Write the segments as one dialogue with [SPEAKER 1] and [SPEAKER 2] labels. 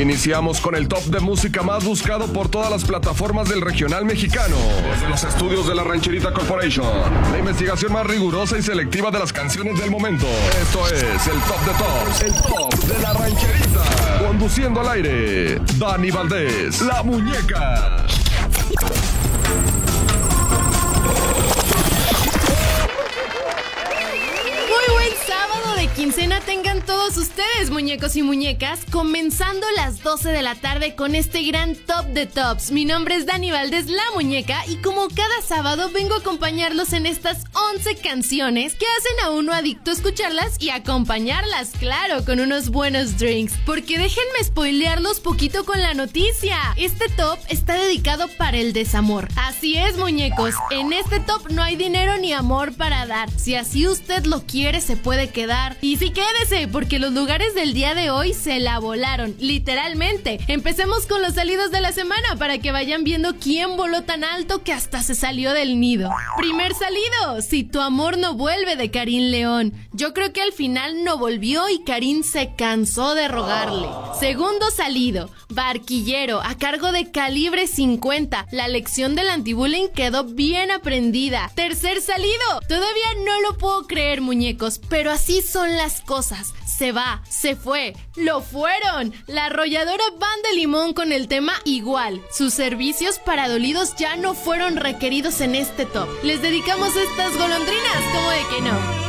[SPEAKER 1] Iniciamos con el top de música más buscado por todas las plataformas del regional mexicano. Desde los estudios de la Rancherita Corporation. La investigación más rigurosa y selectiva de las canciones del momento. Esto es el top de tops. El top de la Rancherita. Conduciendo al aire. Dani Valdés. La muñeca.
[SPEAKER 2] Quincena tengan todos ustedes, muñecos y muñecas, comenzando las 12 de la tarde con este gran top de tops. Mi nombre es Dani Valdés, la muñeca, y como cada sábado vengo a acompañarlos en estas 11 canciones que hacen a uno adicto a escucharlas y acompañarlas, claro, con unos buenos drinks. Porque déjenme spoilearlos poquito con la noticia. Este top está dedicado para el desamor. Así es, muñecos, en este top no hay dinero ni amor para dar. Si así usted lo quiere, se puede quedar y sí, quédese, porque los lugares del día de hoy se la volaron, literalmente. Empecemos con los salidos de la semana para que vayan viendo quién voló tan alto que hasta se salió del nido. Primer salido, Si tu amor no vuelve de Karim León. Yo creo que al final no volvió y Karim se cansó de rogarle. Segundo salido, Barquillero, a cargo de Calibre 50. La lección del antibullying quedó bien aprendida. Tercer salido, todavía no lo puedo creer, muñecos, pero así son las cosas. Se va, se fue, lo fueron. La arrolladora Van de Limón con el tema igual. Sus servicios para dolidos ya no fueron requeridos en este top. Les dedicamos estas golondrinas, como de que no.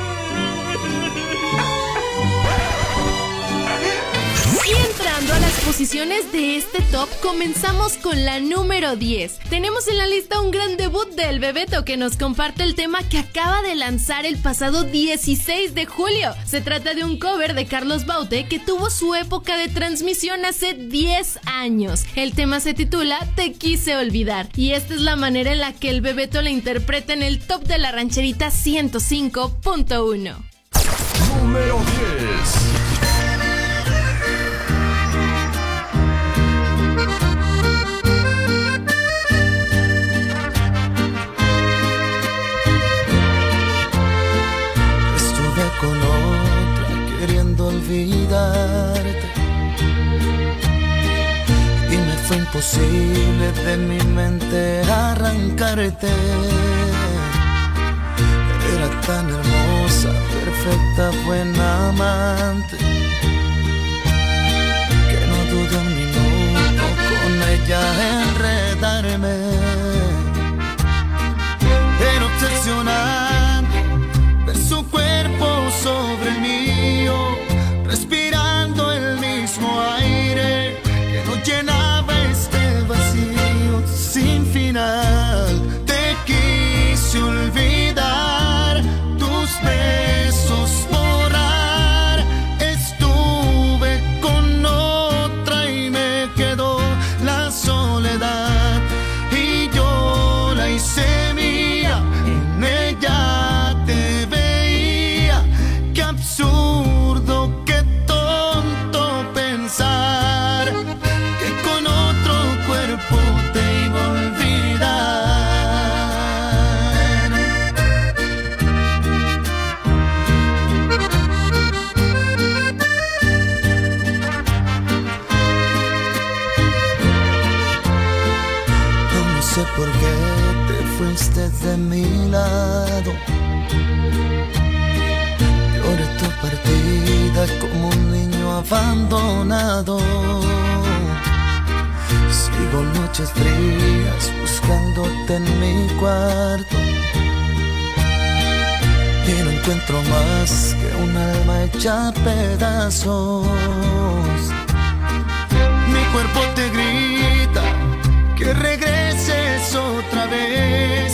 [SPEAKER 2] Entrando a las posiciones de este top, comenzamos con la número 10. Tenemos en la lista un gran debut del Bebeto que nos comparte el tema que acaba de lanzar el pasado 16 de julio. Se trata de un cover de Carlos Baute que tuvo su época de transmisión hace 10 años. El tema se titula Te quise olvidar y esta es la manera en la que el Bebeto la interpreta en el top de la rancherita 105.1.
[SPEAKER 1] Número 10.
[SPEAKER 3] Olvidarte. Y me fue imposible de mi mente arrancarte. Era tan hermosa, perfecta, buena amante. Que no dudé un minuto con ella enredarme. Era obsesionante ver su cuerpo sobre el abandonado. Sigo noches frías buscándote en mi cuarto. Y no encuentro más que un alma hecha pedazos. Mi cuerpo te grita que regreses otra vez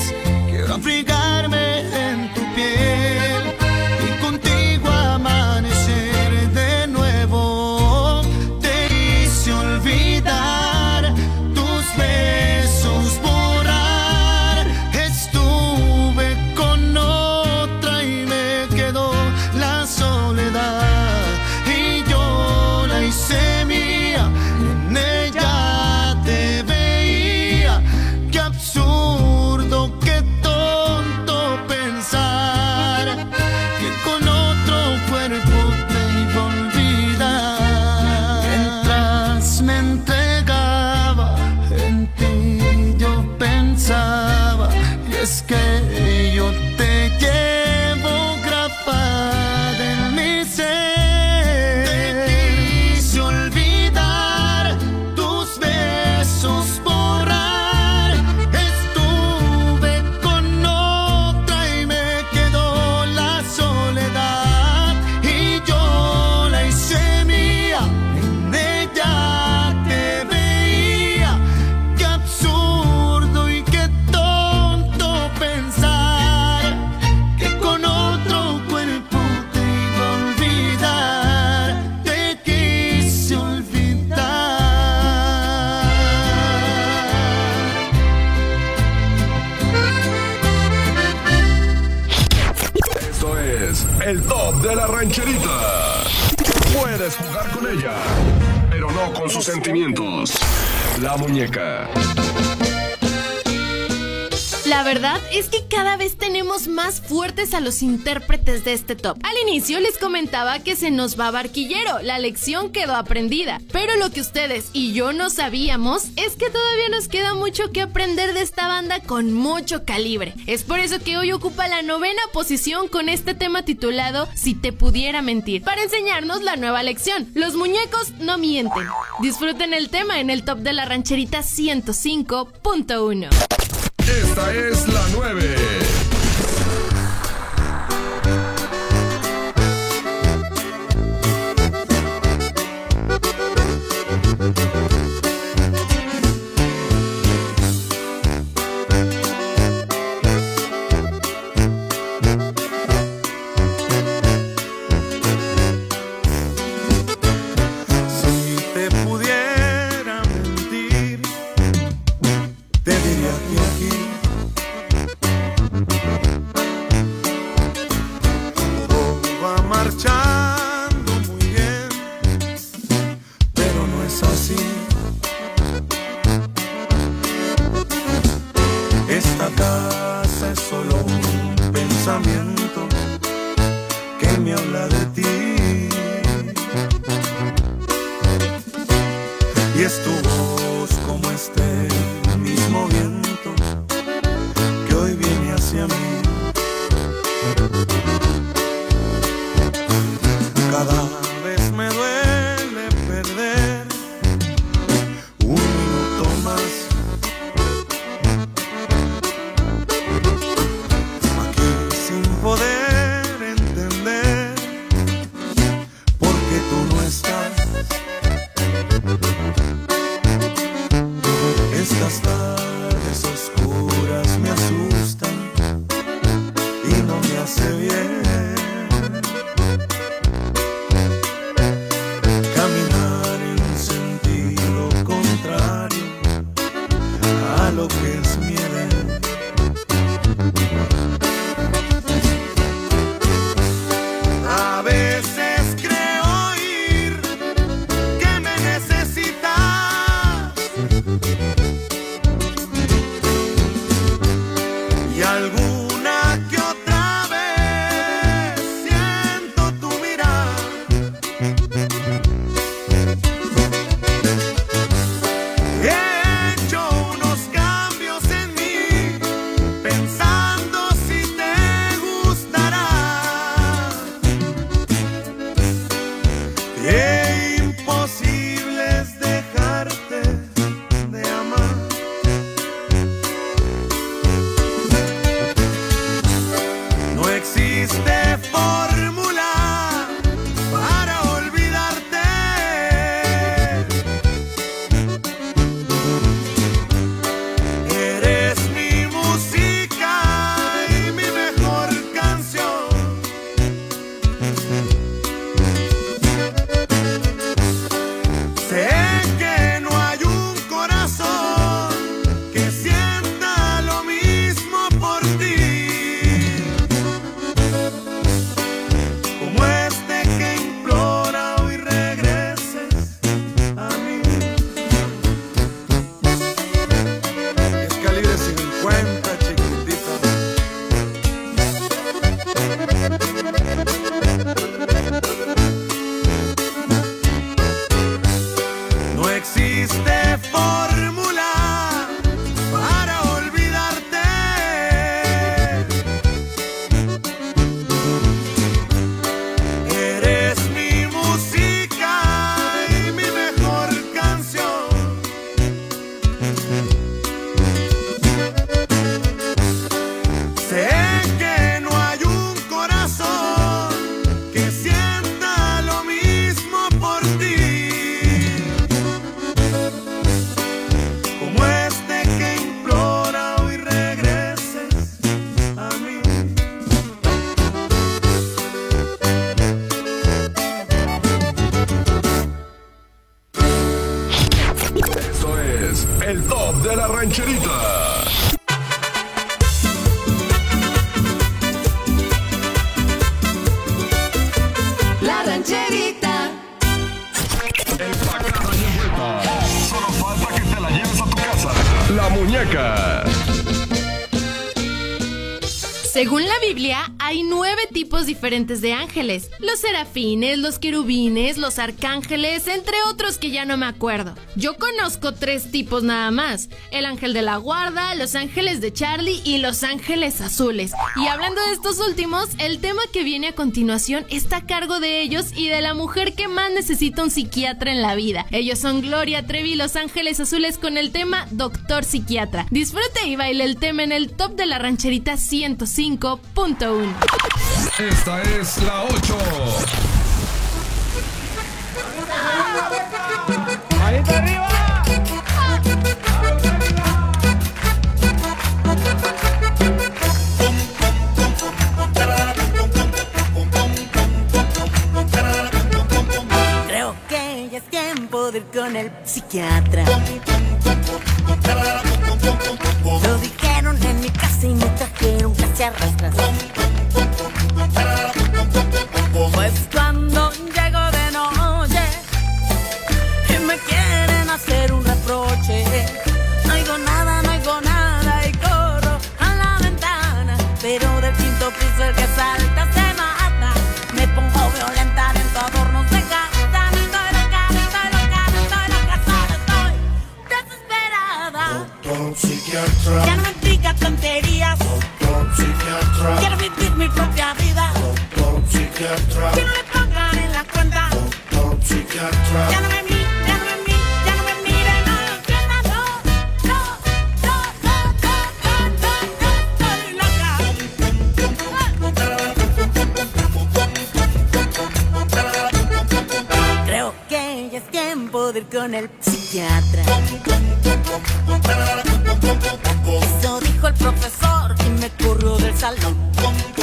[SPEAKER 4] es que
[SPEAKER 2] cada vez tenemos más fuertes a los intérpretes de este top. Al inicio les comentaba que se nos va barquillero, la lección quedó aprendida. Pero lo que ustedes y yo no sabíamos es que todavía nos queda mucho que aprender de esta banda con mucho calibre. Es por eso que hoy ocupa la novena posición con este tema titulado Si te pudiera mentir, para enseñarnos la nueva lección. Los muñecos no mienten. Disfruten el tema en el top de la rancherita 105.1.
[SPEAKER 5] Esta es la 9.
[SPEAKER 2] Diferentes de Los serafines, los querubines, los arcángeles, entre otros que ya no me acuerdo. Yo conozco tres tipos nada más. El ángel de la guarda, los ángeles de Charlie y los ángeles azules. Y hablando de estos últimos, el tema que viene a continuación está a cargo de ellos y de la mujer que más necesita un psiquiatra en la vida. Ellos son Gloria Trevi, los ángeles azules con el tema Doctor Psiquiatra. Disfrute y baile el tema en el top de la rancherita 105.1.
[SPEAKER 1] Esta es la 8.
[SPEAKER 6] ¡Manito arriba!
[SPEAKER 7] Creo que ya es tiempo de ir con el psiquiatra. Lo dijeron en mi casa y me trajeron casi a Ya no me tonterías.
[SPEAKER 3] doctor psiquiatra,
[SPEAKER 7] Quiero vivir mi propia vida.
[SPEAKER 3] doctor psiquiatra,
[SPEAKER 7] Que no me pongan en la cuenta.
[SPEAKER 3] doctor psiquiatra,
[SPEAKER 7] Ya no tiempo de ir con el psiquiatra. Eso dijo el profesor y me corrió del salón.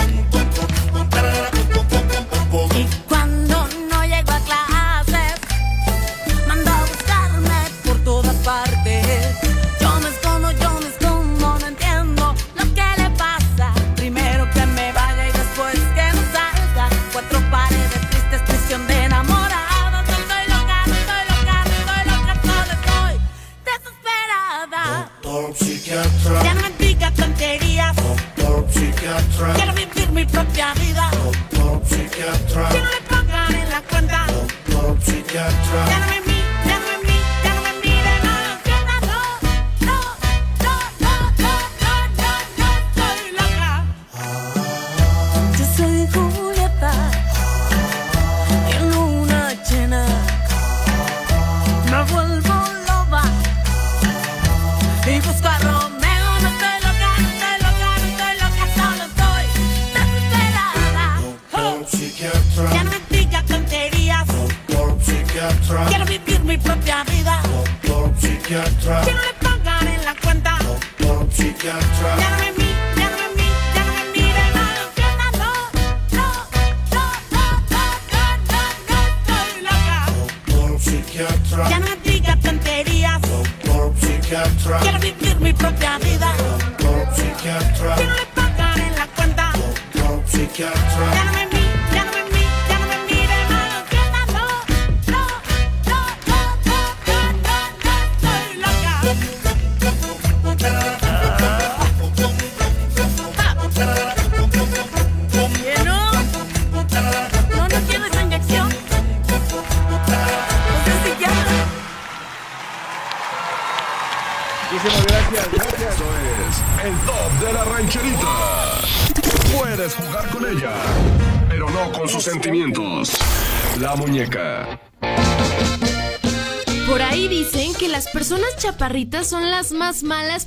[SPEAKER 2] barritas son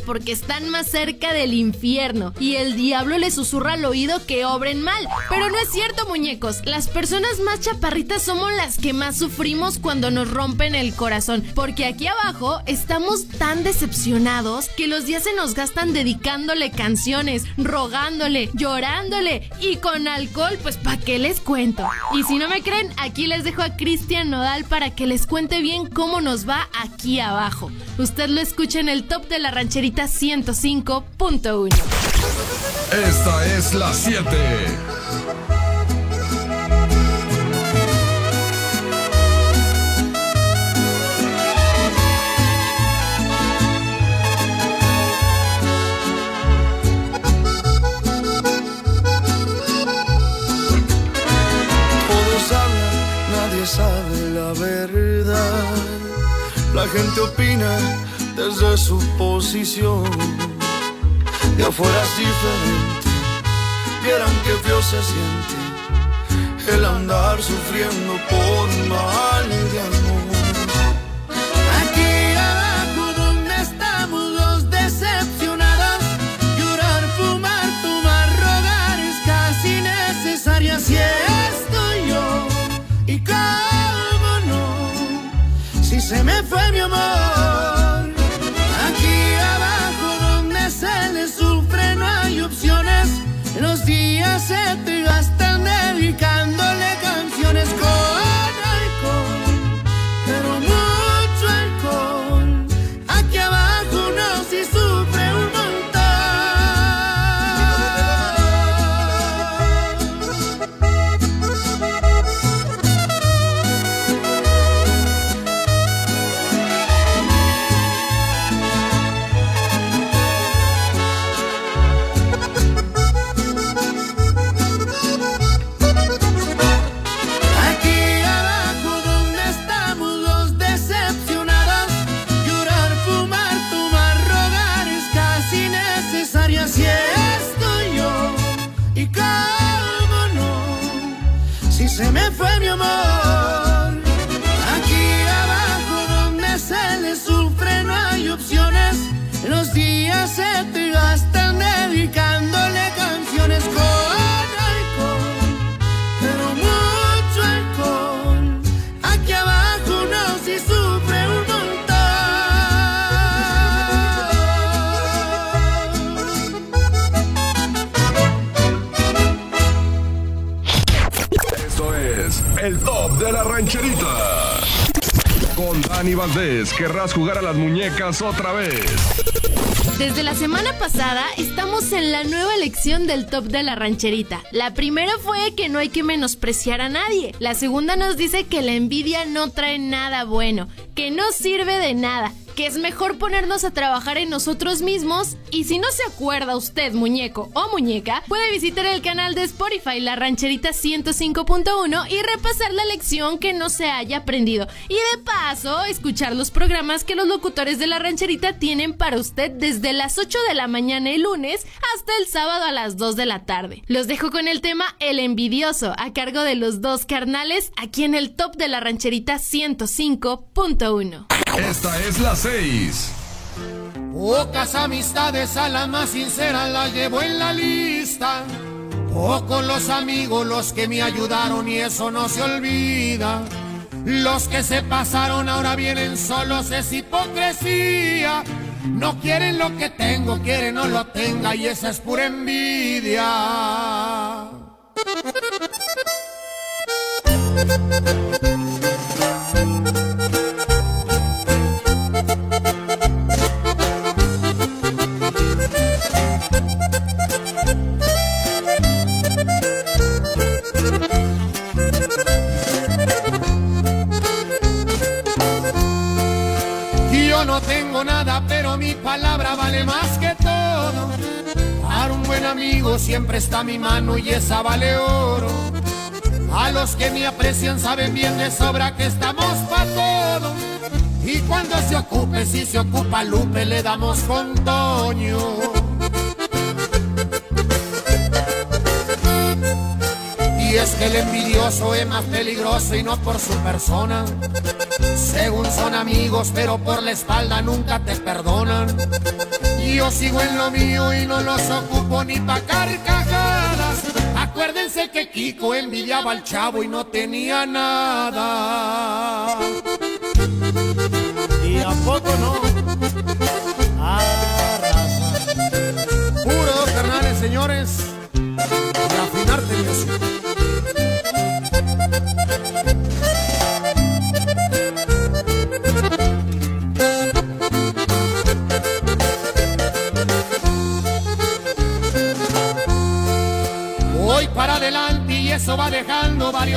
[SPEAKER 2] porque están más cerca del infierno y el diablo les susurra al oído que obren mal. Pero no es cierto, muñecos. Las personas más chaparritas somos las que más sufrimos cuando nos rompen el corazón. Porque aquí abajo estamos tan decepcionados que los días se nos gastan dedicándole canciones, rogándole, llorándole y con alcohol, pues ¿para qué les cuento? Y si no me creen, aquí les dejo a Cristian Nodal para que les cuente bien cómo nos va aquí abajo. Usted lo escucha en el top de la rancherita 105.1.
[SPEAKER 8] Esta es la 7.
[SPEAKER 9] Todos hablan, nadie sabe la verdad. La gente opina desde su posición. De afuera es diferente, vieran que feo se siente el andar sufriendo por mal de
[SPEAKER 8] el top de la rancherita. Con Dani Valdés, querrás jugar a las muñecas otra vez.
[SPEAKER 2] Desde la semana pasada estamos en la nueva lección del top de la rancherita. La primera fue que no hay que menospreciar a nadie. La segunda nos dice que la envidia no trae nada bueno, que no sirve de nada, que es mejor ponernos a trabajar en nosotros mismos. Y si no se acuerda usted, muñeco o muñeca, puede visitar el canal de Spotify La Rancherita 105.1 y repasar la lección que no se haya aprendido. Y de paso, escuchar los programas que los locutores de La Rancherita tienen para usted desde las 8 de la mañana el lunes hasta el sábado a las 2 de la tarde. Los dejo con el tema El Envidioso, a cargo de los dos carnales, aquí en el top de La Rancherita 105.1.
[SPEAKER 8] Esta es la 6.
[SPEAKER 10] Pocas amistades a la más sincera la llevo en la lista. Pocos los amigos los que me ayudaron y eso no se olvida. Los que se pasaron ahora vienen solos es hipocresía. No quieren lo que tengo, quieren no lo tenga y esa es pura envidia. Siempre está mi mano y esa vale oro. A los que me aprecian saben bien de sobra que estamos pa' todo. Y cuando se ocupe, si se ocupa Lupe, le damos con Toño. Y es que el envidioso es más peligroso y no por su persona. Según son amigos, pero por la espalda nunca te perdonan. Y yo sigo en lo mío y no los ocupo ni pa' carcajadas. Acuérdense que Kiko envidiaba al chavo y no tenía nada.
[SPEAKER 11] ¿Y a poco no? Arrasa.
[SPEAKER 10] Puro carnales, señores. Y afinarte Dios.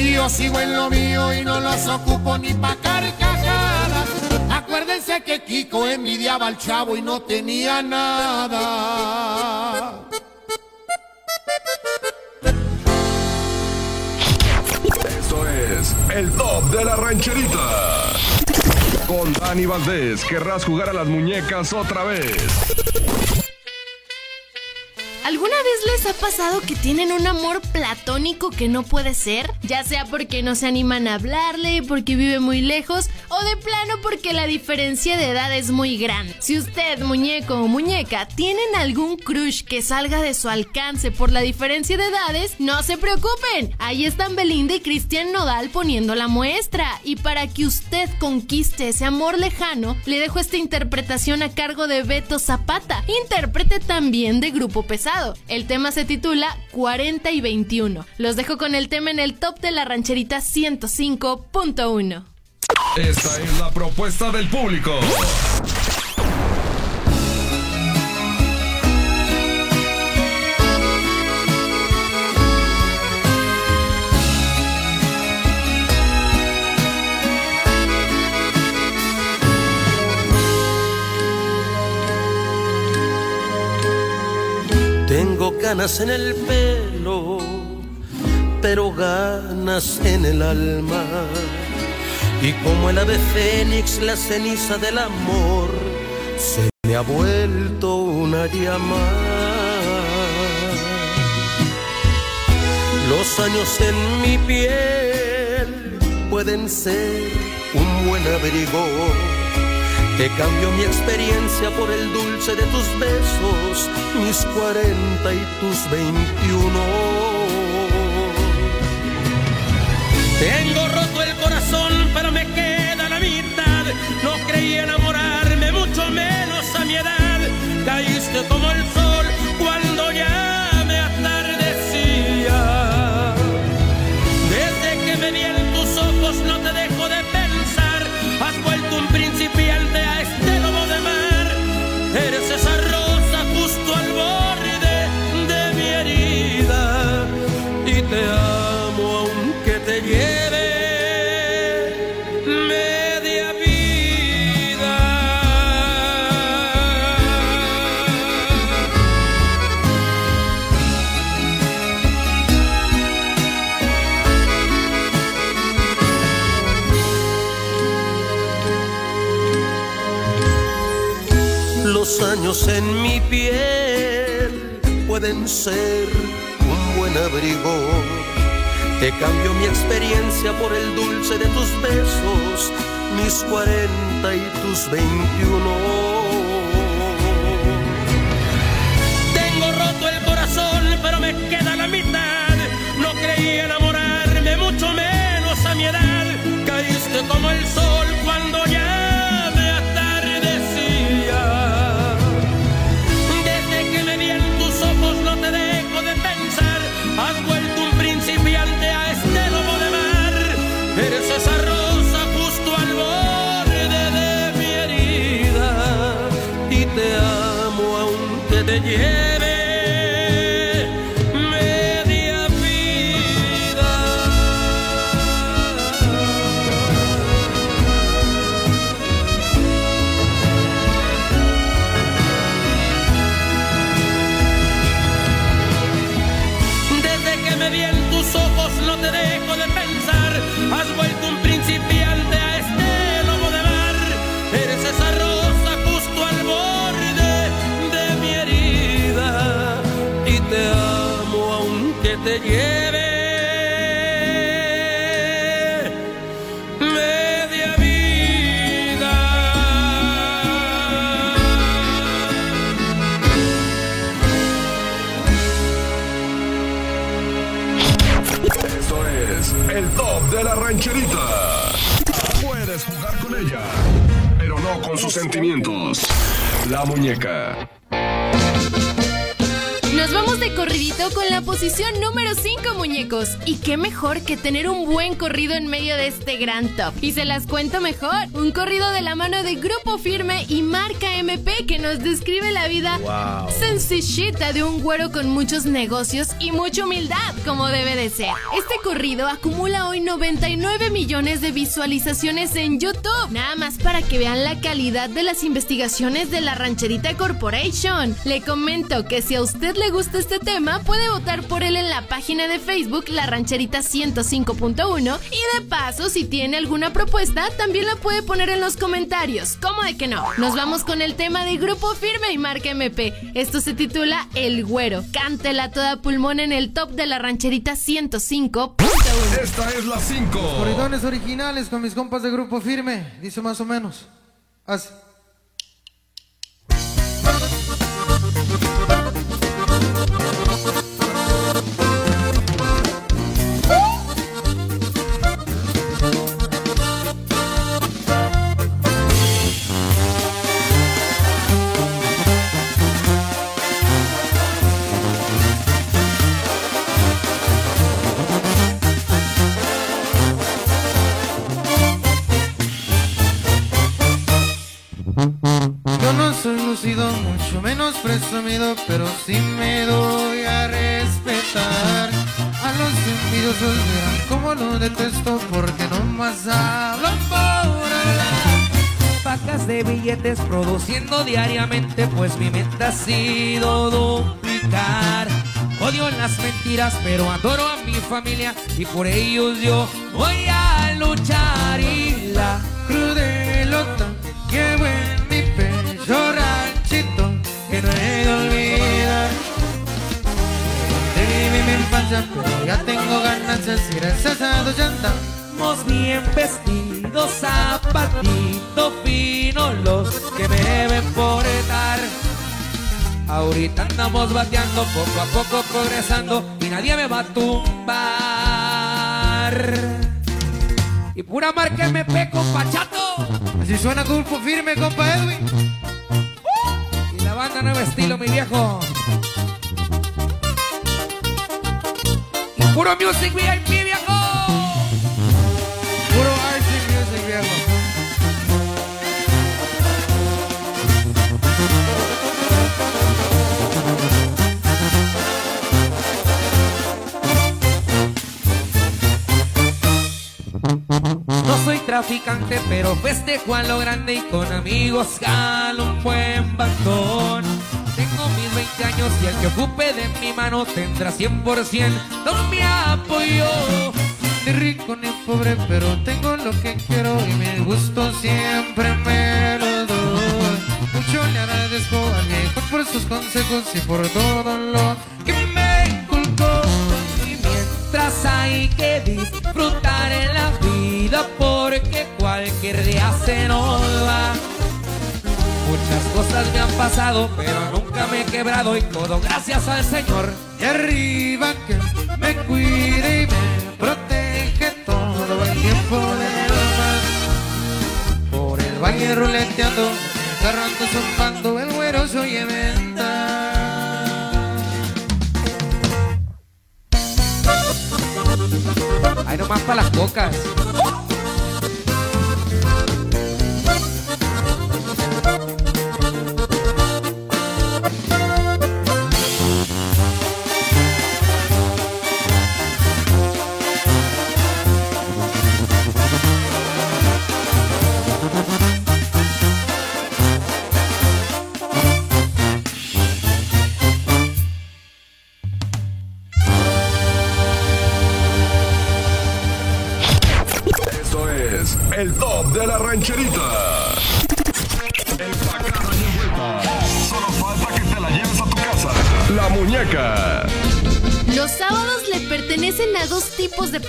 [SPEAKER 10] Yo sigo en lo mío y no los ocupo ni pa' carcajadas. Acuérdense que Kiko envidiaba al chavo y no tenía nada.
[SPEAKER 1] Esto es el top de la rancherita. Con Dani Valdés, querrás jugar a las muñecas otra vez.
[SPEAKER 2] ¿Alguna vez les ha pasado que tienen un amor platónico que no puede ser? Ya sea porque no se animan a hablarle, porque vive muy lejos o de plano porque la diferencia de edad es muy grande. Si usted, muñeco o muñeca, tienen algún crush que salga de su alcance por la diferencia de edades, no se preocupen. Ahí están Belinda y Cristian Nodal poniendo la muestra. Y para que usted conquiste ese amor lejano, le dejo esta interpretación a cargo de Beto Zapata, intérprete también de Grupo Pesado. El tema se titula 40 y 21. Los dejo con el tema en el top de la rancherita 105.1.
[SPEAKER 1] Esta es la propuesta del público.
[SPEAKER 5] Ganas en el pelo, pero ganas en el alma. Y como el ave fénix, la ceniza del amor se me ha vuelto una llama. Los años en mi piel pueden ser un buen abrigo que cambio mi experiencia por el dulce de tus besos, mis cuarenta y tus veintiuno.
[SPEAKER 12] Tengo roto el corazón, pero me queda la mitad. No creí enamorarme, mucho menos a mi edad. Caíste como el sol cuando ya En mi
[SPEAKER 5] piel pueden ser un buen abrigo. Te cambio mi experiencia por el dulce de tus besos, mis cuarenta y tus veintiuno.
[SPEAKER 12] Tengo roto el corazón, pero me queda la mitad. No creí enamorarme, mucho menos a mi edad. Caíste como el sol
[SPEAKER 1] sus sentimientos. La muñeca.
[SPEAKER 2] De corridito con la posición número 5, muñecos. Y qué mejor que tener un buen corrido en medio de este gran top. Y se las cuento mejor. Un corrido de la mano de Grupo Firme y Marca MP que nos describe la vida sencillita de un güero con muchos negocios y mucha humildad, como debe de ser. Este corrido acumula hoy 99 millones de visualizaciones en YouTube. Nada más para que vean la calidad de las investigaciones de la Rancherita Corporation. Le comento que si a usted le gusta este tema, puede votar por él en la página de Facebook La Rancherita 105.1 y de paso, si tiene alguna propuesta, también la puede poner en los comentarios. ¿Cómo de que no? Nos vamos con el tema de Grupo Firme y Marca MP. Esto se titula El Güero. Cántela toda pulmón en el top de La Rancherita 105.1.
[SPEAKER 1] Esta es la 5.
[SPEAKER 13] Corridones originales con mis compas de grupo firme. Dice más o menos. Así. Menos presumido, pero sí me doy a respetar. A los envidiosos verán cómo lo detesto porque no más hablan por hablar.
[SPEAKER 14] Pacas de billetes produciendo diariamente, pues mi meta ha sido duplicar. Odio las mentiras, pero adoro a mi familia y por ellos yo voy a luchar. Y la
[SPEAKER 13] Crudelota, he de olvidar. De mi infancia, pero ya tengo gracias a Dios ya andamos.
[SPEAKER 14] Bien vestidos, zapatito fino, los que me deben portar. Ahorita andamos bateando, poco a poco progresando y nadie me va a tumbar. Y pura marca MP con Pachato
[SPEAKER 13] Así suena grupo firme, compa Edwin.
[SPEAKER 14] Banda nuevo estilo, mi viejo. Puro music VIP, viejo. Traficante, pero festejo a lo grande y con amigos jalo un buen bandón. Tengo mis 20 años y el que ocupe de mi mano tendrá 100% no mi apoyo.
[SPEAKER 13] Ni rico ni pobre, pero tengo lo que quiero y mi gusto siempre me lo doy. Mucho le agradezco al viejo por sus consejos y por todo lo que me inculcó.
[SPEAKER 14] Y mientras hay que disfrutar en la porque cualquier día se nos va. Muchas cosas me han pasado, pero nunca me he quebrado y todo gracias al Señor.
[SPEAKER 13] Y arriba que me cuide y me protege todo el tiempo del mar. Por el valle ruleteando, agarrando zumbando, el güero se oye venta.
[SPEAKER 14] Ahí nomás para las bocas.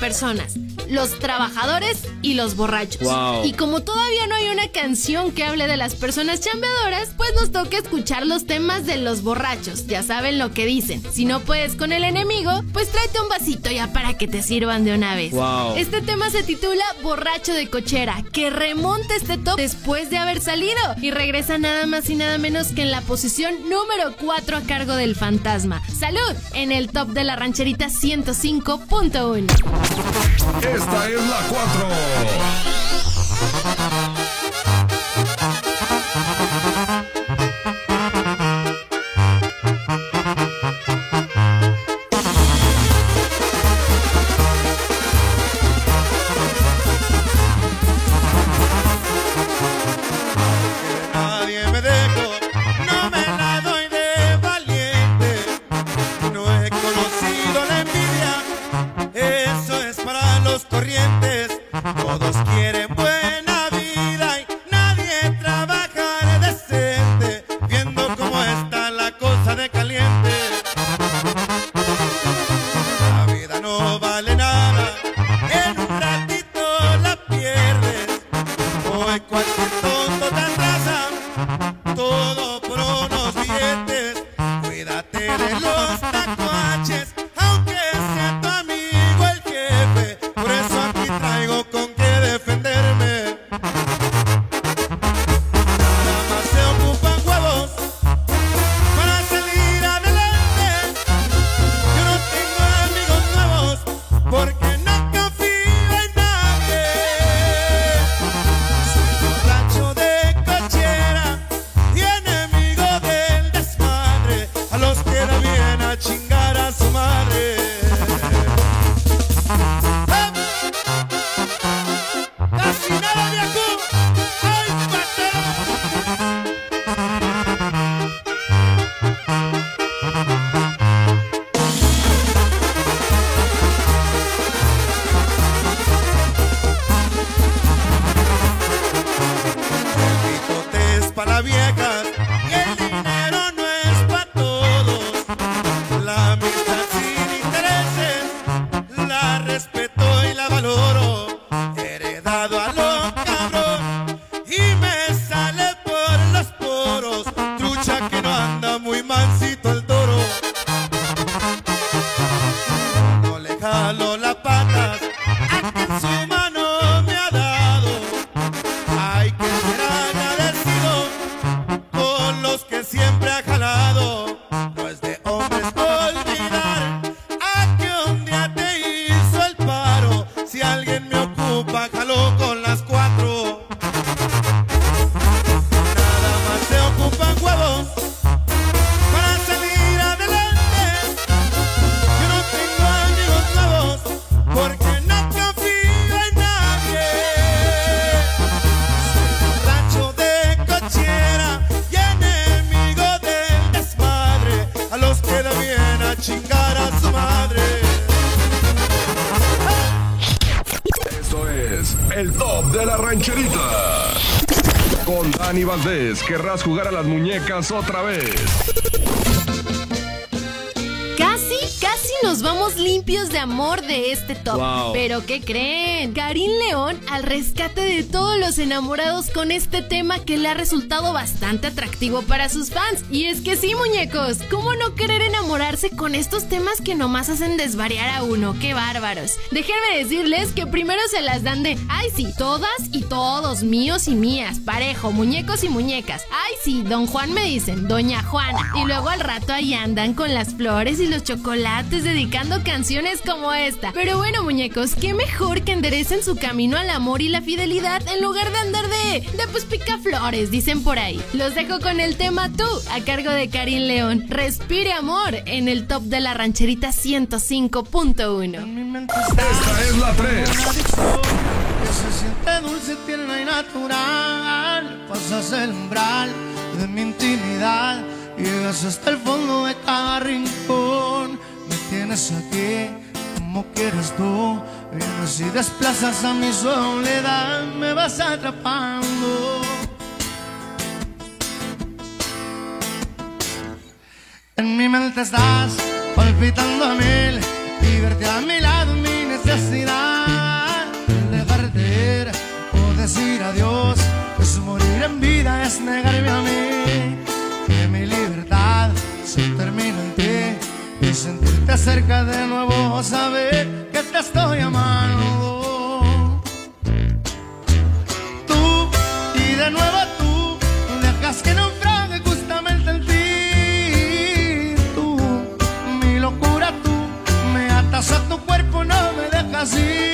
[SPEAKER 2] Personas, los trabajadores y los borrachos.
[SPEAKER 6] Wow.
[SPEAKER 2] Y como todavía no hay una canción que hable de las personas chambeadoras, pues nos toca escuchar los temas de los borrachos. Ya saben lo que dicen. Si no puedes con el enemigo, pues tráete un vasito ya para que te sirvan de una vez.
[SPEAKER 6] Wow.
[SPEAKER 2] Este tema se titula Borracho de cochera, que remonta este top después de haber salido y regresa nada más y nada menos que en la posición número 4 a cargo del fantasma. Salud en el top de la rancherita 105.1.
[SPEAKER 1] Esta es la 4. Querrás jugar a las muñecas otra vez.
[SPEAKER 2] Casi, casi nos vamos limpios de amor de este top.
[SPEAKER 6] Wow.
[SPEAKER 2] Pero ¿qué creen? Karim León al rescate de todos los enamorados con este tema que le ha resultado bastante atractivo para sus fans. Y es que sí, muñecos, ¿cómo no querer enamorarse con estos temas que nomás hacen desvariar a uno? ¡Qué bárbaros! Déjenme decirles que primero se las dan de, sí, todas y todos, míos y mías, parejo, muñecos y muñecas. Ay sí, don Juan me dicen, doña Juana. Y luego al rato ahí andan con las flores y los chocolates dedicando canciones como esta. Pero bueno, muñecos, qué mejor que enderecen su camino al amor y la fidelidad en lugar de andar de, de pues picaflores, dicen por ahí. Los dejo con el tema Tú, a cargo de Karim León. Respire amor en el top de la rancherita 105.1.
[SPEAKER 1] Esta es la 3.
[SPEAKER 3] Se tierna y natural. Pasas el umbral de mi intimidad, llegas hasta el fondo de cada rincón. Me tienes aquí como quieres tú, vienes y desplazas a mi soledad, me vas atrapando. En mi mente estás palpitando a mil,
[SPEAKER 13] verte a mi lado mi necesidad. Decir adiós es morir en vida, es negarme a mí. Que mi libertad se termina en ti y sentirte cerca de nuevo, saber que te estoy amando. Tú y de nuevo tú dejas que naufrague justamente en ti. Tú, mi locura, tú me atas a tu cuerpo, no me dejas ir.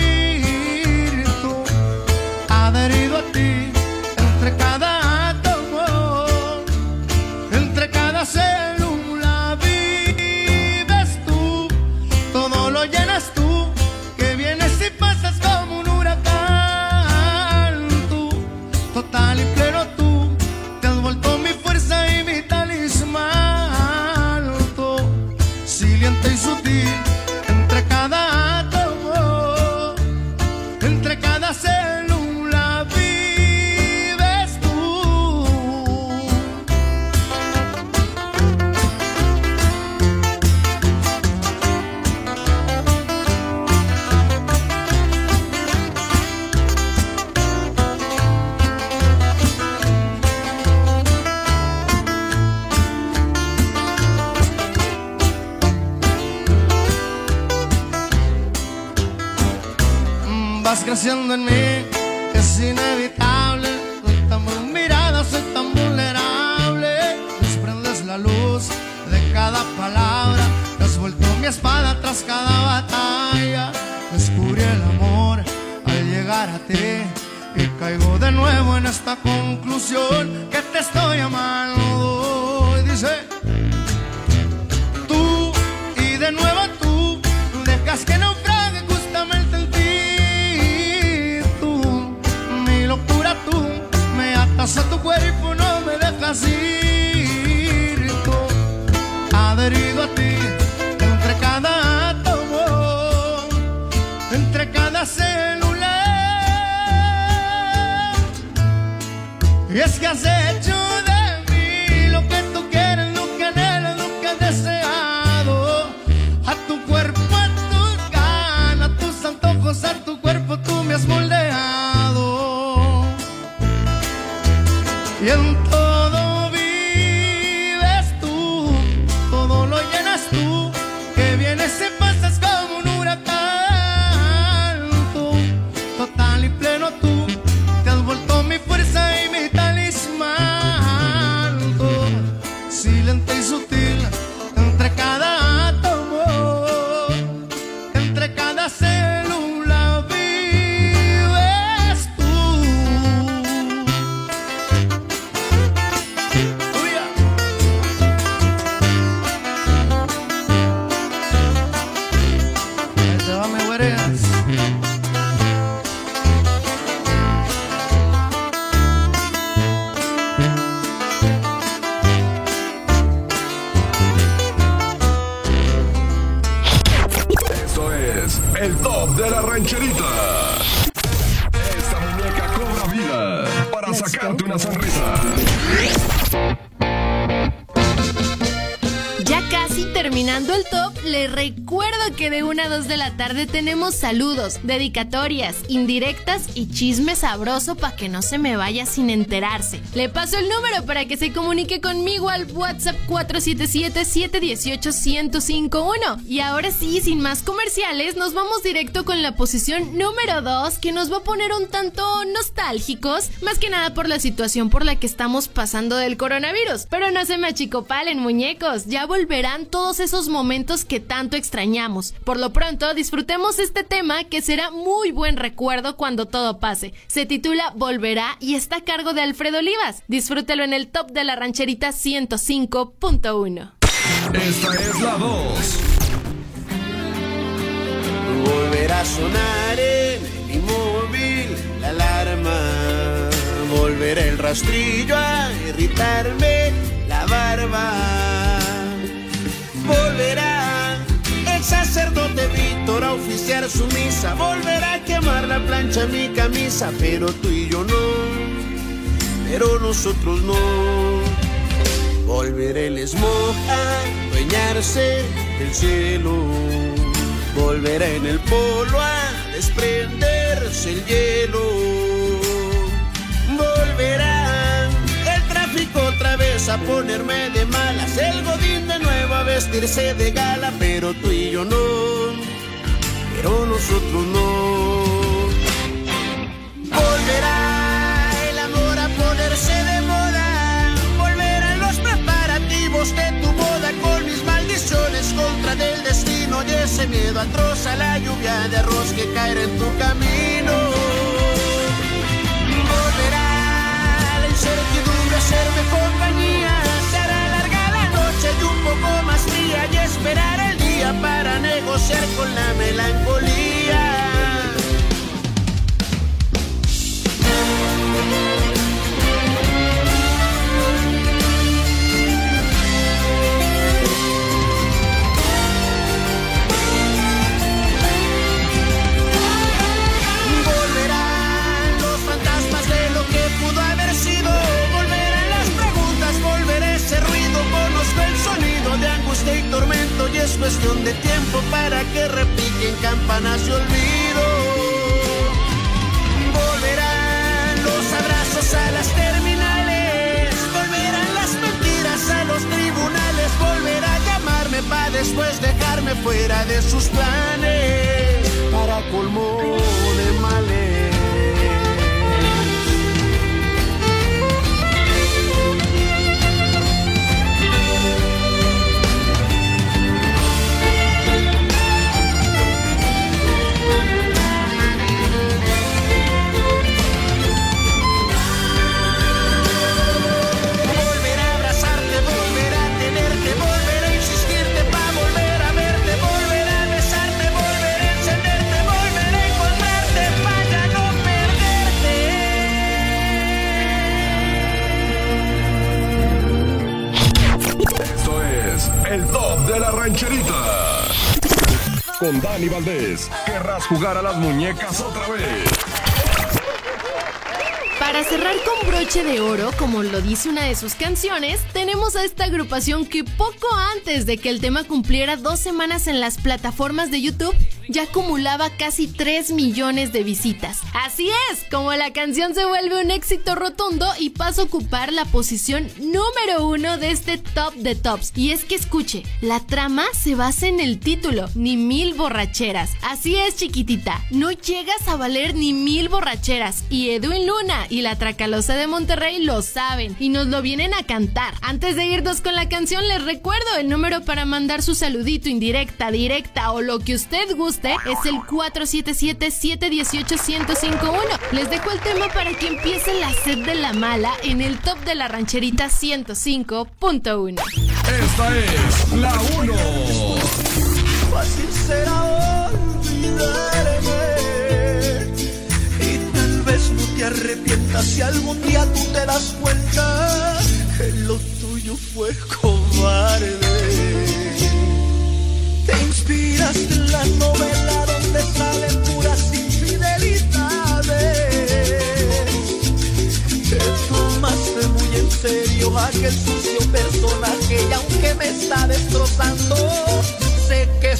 [SPEAKER 2] Tenemos saludos, dedicatorias, indirectas y chisme sabroso para que no se me vaya sin enterarse. Le paso el número para que se comunique conmigo al WhatsApp 477-718-1051. Y ahora sí, sin más comerciales, nos vamos directo con la posición número 2 que nos va a poner un tanto nostálgicos, más que nada por la situación por la que estamos pasando del coronavirus. Pero no se me achicopalen, muñecos, ya volverán todos esos momentos que tanto extrañamos. Por lo pronto, disfrutemos este tema que será muy buen recuerdo cuando todo pase. Se titula Volverá y está a cargo de Alfredo Olivas. Disfrútelo en el top de la rancherita 105.1.
[SPEAKER 1] Esta es la 2.
[SPEAKER 9] Volverá a sonar en mi móvil la alarma. Volverá el rastrillo a irritarme la barba. Volverá el sacerdote Víctor a oficiar su misa. Volverá a quemar la plancha mi camisa. Pero tú y yo no. Pero nosotros no. Volverá el smog a dueñarse del cielo.
[SPEAKER 15] volverá en el polo a desprenderse el hielo. Volverá el tráfico otra vez a ponerme de malas, el godín de nuevo a vestirse de gala, pero tú y yo no, pero nosotros no. Volverá el amor a ponerse de de tu boda con mis maldiciones contra del destino y ese miedo atroz a la lluvia de arroz que caerá en tu camino. Volverá la incertidumbre a hacerme compañía. Se hará larga la noche y un poco más fría y esperar el día para negociar con la melancolía. Es cuestión de tiempo para que repiquen campanas de olvido. Volverán los abrazos a las terminales. Volverán las mentiras a los tribunales. Volverá a llamarme para después dejarme fuera de sus planes. Para colmo de males.
[SPEAKER 8] De la rancherita. Con Dani Valdés, querrás jugar a las muñecas otra vez.
[SPEAKER 2] Para cerrar con broche de oro, como lo dice una de sus canciones, tenemos a esta agrupación que poco antes de que el tema cumpliera dos semanas en las plataformas de YouTube, ya acumulaba casi 3 millones de visitas. Así es, como la canción se vuelve un éxito rotundo y pasa a ocupar la posición número uno de este top de tops. Y es que escuche, la trama se basa en el título, ni mil borracheras. Así es, chiquitita, no llegas a valer ni mil borracheras. Y Edwin Luna y la Tracalosa de Monterrey lo saben y nos lo vienen a cantar. Antes de irnos con la canción, les recuerdo el número para mandar su saludito indirecta, directa o lo que usted guste es el 477-718-1051. Les dejo el tema para que empiece la sed de la mala en el top de la rancherita 105.1.
[SPEAKER 8] Esta es la 1.
[SPEAKER 9] Fácil será olvidarme y tal vez no te arrepientas si algún día tú te das cuenta que lo tuyo fue cobarde. Te inspiraste en la novela donde salen puras infidelidades. Te tomaste muy en serio aquel sucio personaje y aunque me está destrozando, sé que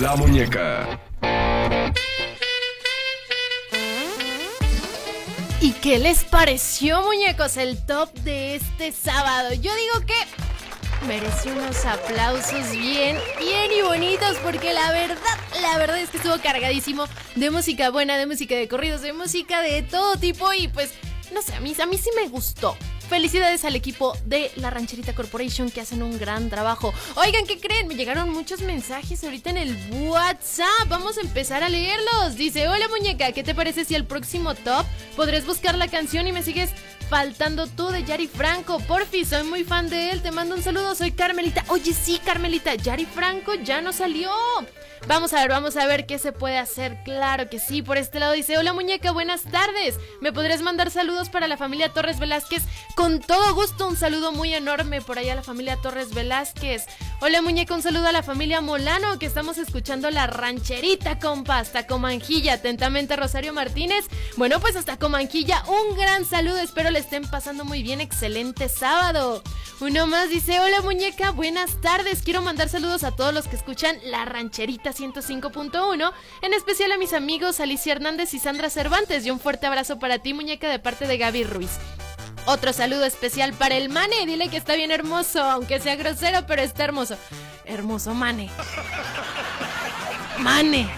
[SPEAKER 1] La muñeca.
[SPEAKER 2] ¿Y qué les pareció, muñecos, el top de este sábado? Yo digo que merece unos aplausos bien, bien y bonitos, porque la verdad, la verdad es que estuvo cargadísimo de música buena, de música de corridos, de música de todo tipo y pues, no sé, a mí, a mí sí me gustó. Felicidades al equipo de la Rancherita Corporation que hacen un gran trabajo. Oigan, ¿qué creen? Me llegaron muchos mensajes ahorita en el WhatsApp. Vamos a empezar a leerlos. Dice, hola muñeca, ¿qué te parece si el próximo top podrás buscar la canción y me sigues faltando tú de Yari Franco? Porfi, soy muy fan de él. Te mando un saludo, soy Carmelita. Oye, sí, Carmelita, Yari Franco ya no salió. Vamos a ver, vamos a ver qué se puede hacer. Claro que sí. Por este lado dice, hola muñeca, buenas tardes. ¿Me podrías mandar saludos para la familia Torres Velázquez? Con todo gusto, un saludo muy enorme por allá a la familia Torres Velázquez. Hola muñeca, un saludo a la familia Molano que estamos escuchando la rancherita, compa, hasta Comanjilla. Atentamente, Rosario Martínez. Bueno, pues hasta Comanjilla, un gran saludo. Espero le estén pasando muy bien. Excelente sábado. Uno más dice, hola muñeca, buenas tardes. Quiero mandar saludos a todos los que escuchan la rancherita 105.1, en especial a mis amigos Alicia Hernández y Sandra Cervantes. Y un fuerte abrazo para ti, muñeca, de parte de Gaby Ruiz. Otro saludo especial para el Mane. Dile que está bien hermoso, aunque sea grosero, pero está hermoso. Hermoso Mane. Mane.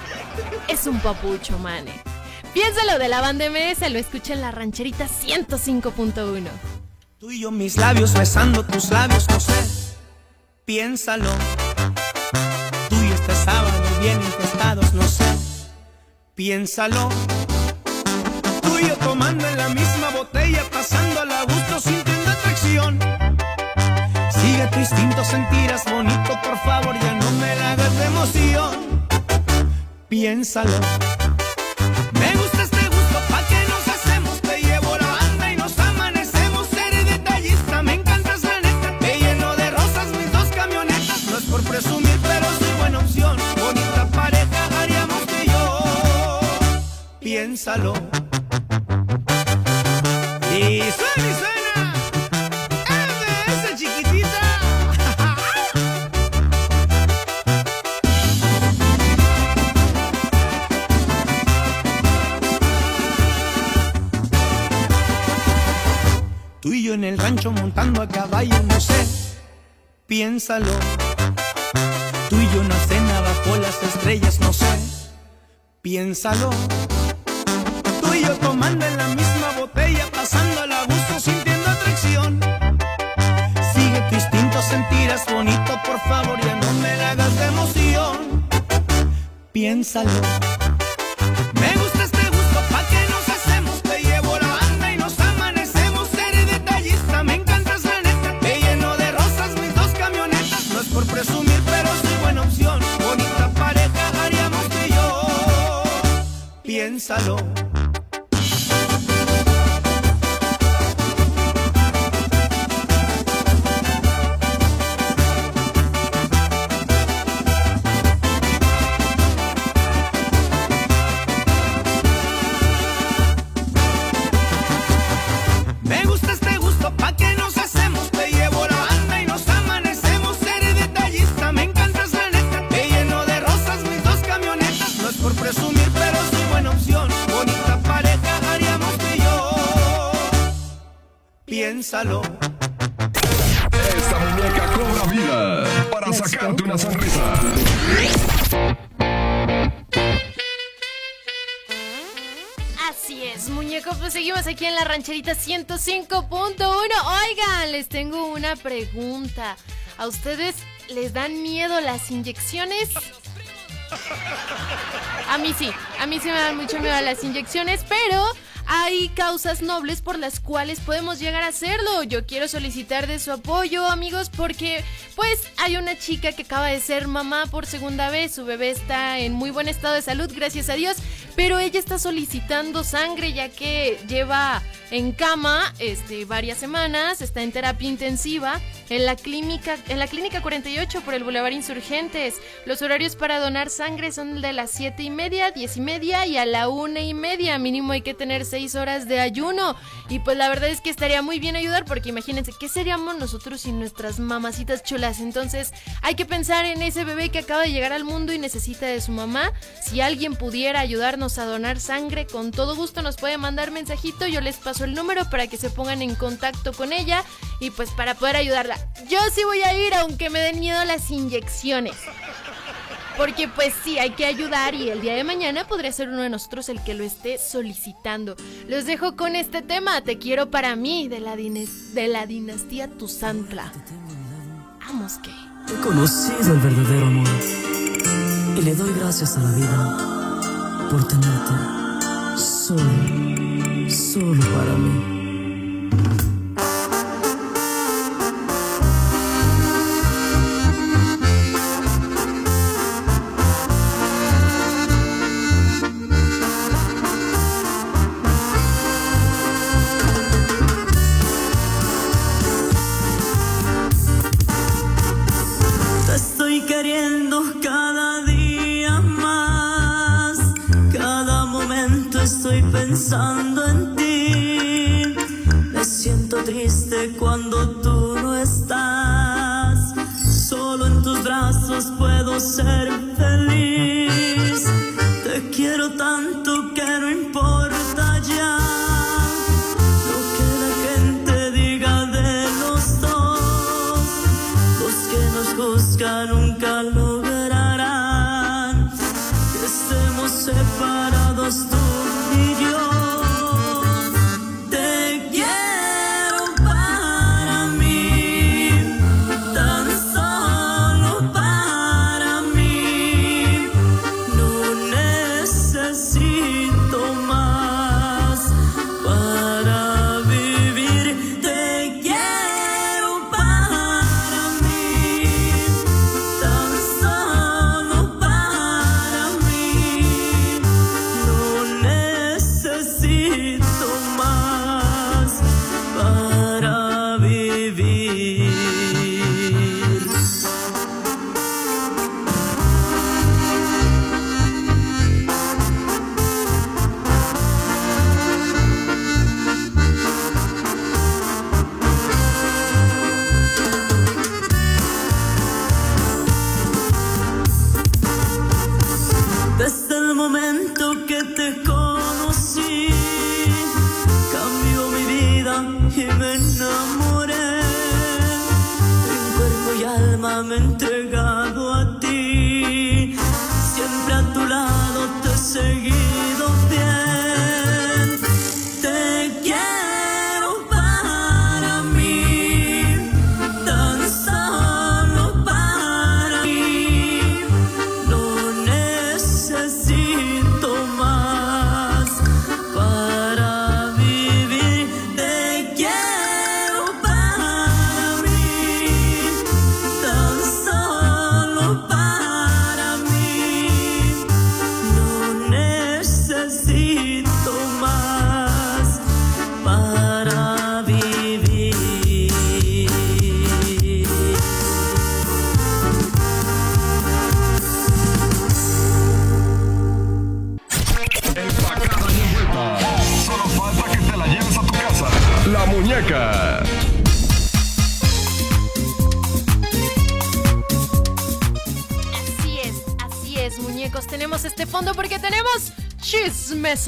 [SPEAKER 2] Es un papucho, Mane. Piénsalo de la banda MS, lo escucha en la rancherita 105.1.
[SPEAKER 9] Tú y yo mis labios besando tus labios, no sé. Piénsalo. Tú y este sábado bien infestados, no sé. Piénsalo. Tú y yo tomando en la misma botella, pasándola a gusto, sintiendo atracción. Sigue tu instinto, sentirás bonito, por favor, ya no me la hagas de emoción. Piénsalo. Piénsalo. Y suena y suena. MBS chiquitita. Tú y yo en el rancho montando a caballo, no sé, piénsalo. Tú y yo una cena bajo las estrellas, no sé, piénsalo. Yo tomando en la misma botella, pasando al gusto, sintiendo atracción. Sigue tu instinto, sentirás bonito, por favor, ya no me la hagas de emoción. Piénsalo. Me gusta este gusto, ¿pa' qué nos hacemos? Te llevo la banda y nos amanecemos. Eres detallista, me encantas la neta. Te lleno de rosas mis dos camionetas. No es por presumir, pero soy buena opción. Bonita pareja haríamos y yo. Piénsalo.
[SPEAKER 1] Esta muñeca cobra vida para sacarte una sonrisa.
[SPEAKER 2] Así es, muñecos, pues seguimos aquí en la rancherita 105.1. Oigan, les tengo una pregunta. ¿A ustedes les dan miedo las inyecciones? A mí sí, a mí sí me dan mucho miedo las inyecciones, pero hay causas nobles por las cuales podemos llegar a hacerlo. Yo quiero solicitar de su apoyo, amigos, porque pues hay una chica que acaba de ser mamá por segunda vez. Su bebé está en muy buen estado de salud, gracias a Dios, pero ella está solicitando sangre ya que lleva en cama este varias semanas, está en terapia intensiva en la clínica, en la clínica 48 por el Boulevard Insurgentes. Los horarios para donar sangre son de las 7 y media, 10 y media y a la una y media. Mínimo hay que tener 6 horas de ayuno. Y pues la verdad es que estaría muy bien ayudar porque imagínense, ¿qué seríamos nosotros sin nuestras mamacitas chulas? Entonces hay que pensar en ese bebé que acaba de llegar al mundo y necesita de su mamá. Si alguien pudiera ayudarnos a donar sangre, con todo gusto nos puede mandar mensajito. Yo les paso el número para que se pongan en contacto con ella y pues para poder ayudarla. Yo sí voy a ir aunque me den miedo las inyecciones. Porque pues sí, hay que ayudar y el día de mañana podría ser uno de nosotros el que lo esté solicitando. Los dejo con este tema, Te quiero para mí, de la, de la dinastía Tuzantla. Vamos que...
[SPEAKER 16] He conocido el verdadero amor y le doy gracias a la vida solo, solo para mí.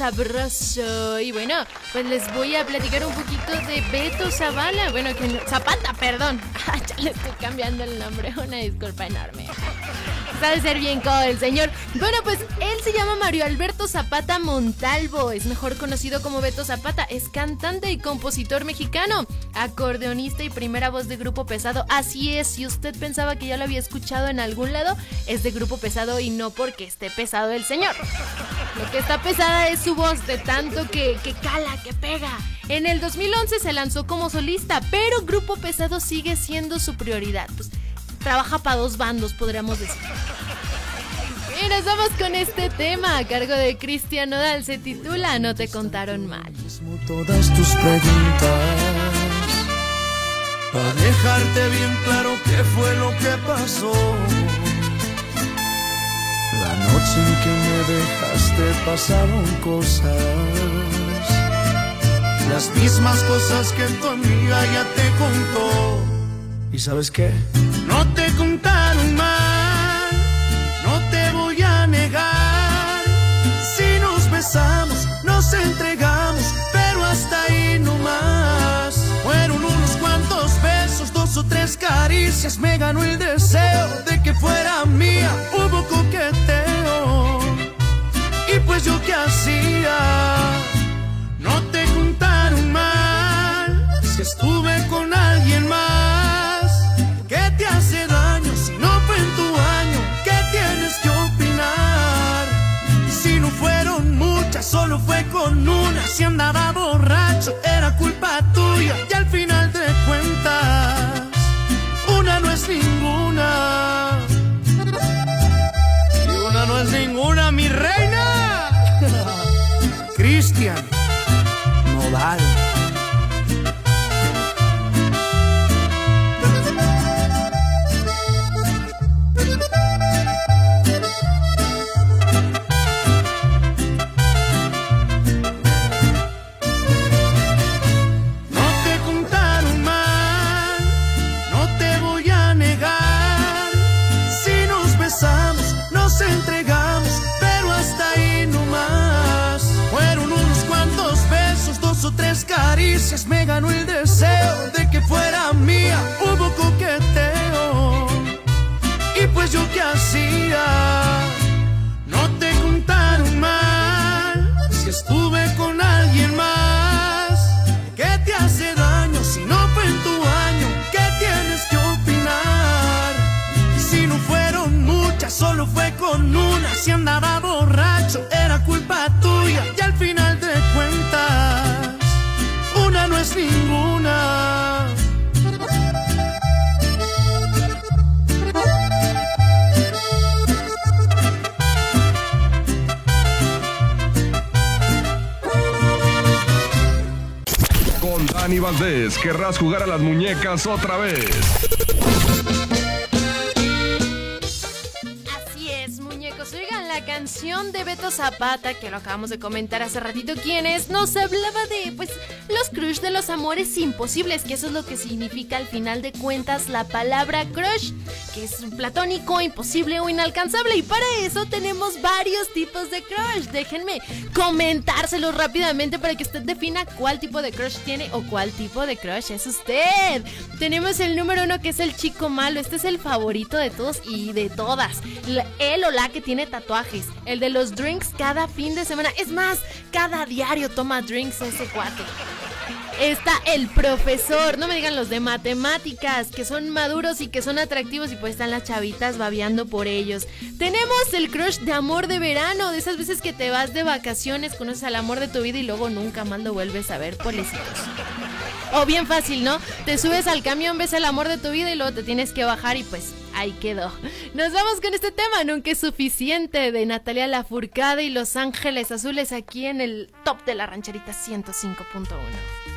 [SPEAKER 16] Y
[SPEAKER 2] bueno, pues les voy a platicar un poquito de Beto Zavala. Bueno, que Zapata, perdón. Ah, ya le estoy cambiando el nombre. Una disculpa enorme. Sabe ser bien codo el señor. Bueno, pues él se llama Mario Alberto Zapata Montalvo. Es mejor conocido como Beto Zapata. Es cantante y compositor mexicano, acordeonista y primera voz de Grupo Pesado. Así es, si usted pensaba que ya lo había escuchado en algún lado, es de Grupo Pesado y no porque esté pesado el señor. Que está pesada es su voz de tanto que, que cala, que pega. En el 2011 se lanzó como solista, pero Grupo Pesado sigue siendo su prioridad. Pues trabaja para dos bandos, podríamos decir. Y nos vamos con este tema a cargo de Cristian Nodal. Se titula No te contaron mal.
[SPEAKER 3] todas tus preguntas.
[SPEAKER 9] a dejarte bien claro qué fue lo que pasó. Noche en que me dejaste pasaron cosas, las mismas cosas que tu amiga ya te contó. ¿Y sabes qué? No te contaron mal, no te voy a negar. Si nos besamos, nos entregamos, pero hasta ahí no más. Fueron unos cuantos besos, dos o tres caricias, me ganó el deseo de que fuera mía. Hubo coqueteo, yo qué hacía. No te contaron mal, si estuve con alguien más. ¿Qué te hace daño si no fue en tu año? ¿Qué tienes que opinar? Si no fueron muchas, solo fue con una. Si andaba borracho, era culpa tuya. Si andaba borracho, era culpa tuya. Y al final de cuentas, una no es ninguna.
[SPEAKER 8] Con Dani Valdés, querrás jugar a las muñecas otra vez.
[SPEAKER 2] Canción de Beto Zapata, que lo acabamos de comentar hace ratito, ¿quién es? Nos hablaba de, pues, los crush de los amores imposibles, que eso es lo que significa al final de cuentas la palabra crush, que es platónico, imposible o inalcanzable. Y para eso tenemos varios tipos de crush. Déjenme comentárselos rápidamente para que usted defina cuál tipo de crush tiene o cuál tipo de crush es usted. Tenemos el número uno que es el chico malo. Este es el favorito de todos y de todas. Él o la que tiene tatuajes. El de los drinks cada fin de semana. Es más, cada diario toma drinks ese cuate. Está el profesor, no me digan los de matemáticas, que son maduros y que son atractivos y pues están las chavitas babeando por ellos. Tenemos el crush de amor de verano, de esas veces que te vas de vacaciones, conoces al amor de tu vida y luego nunca más lo vuelves a ver, pobrecitos. O bien fácil, ¿no? Te subes al camión, ves el amor de tu vida y luego te tienes que bajar y pues ahí quedó. Nos vamos con este tema, nunca es suficiente, de Natalia Lafourcade y Los Ángeles Azules aquí en el top de la rancherita 105.1.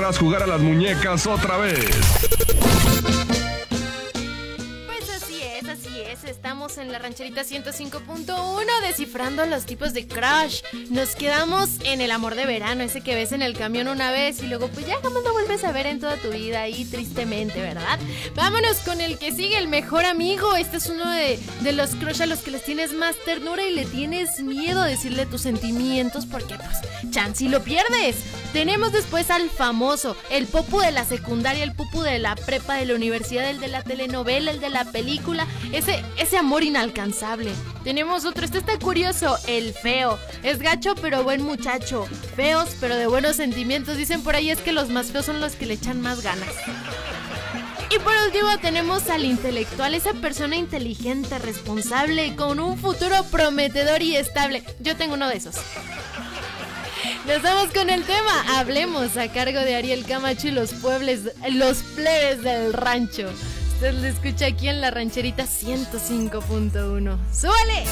[SPEAKER 1] querrás jugar a las muñecas otra vez.
[SPEAKER 2] Pues así es, así es. Estamos en la rancherita 105.1 descifrando los tipos de crush. Nos quedamos en el amor de verano, ese que ves en el camión una vez y luego pues ya jamás lo vuelves a ver en toda tu vida y tristemente, ¿verdad? Vámonos con el que sigue, el mejor amigo. Este es uno de, de los crush a los que les tienes más ternura y le tienes miedo a decirle tus sentimientos porque pues chance y lo pierdes. Tenemos después al famoso, el popu de la secundaria, el popu de la prepa, de la universidad, el de la telenovela, el de la película, ese, ese amor inalcanzable. Tenemos otro, este está curioso, el feo. Es gacho pero buen muchacho. Feos pero de buenos sentimientos. Dicen por ahí es que los más feos son los que le echan más ganas. Y por último tenemos al intelectual, esa persona inteligente, responsable, con un futuro prometedor y estable. Yo tengo uno de esos. Nos vamos con el tema. Hablemos a cargo de Ariel Camacho y los pueblos, los plebes del rancho. Usted lo escucha aquí en la rancherita 105.1. ¡Súbale!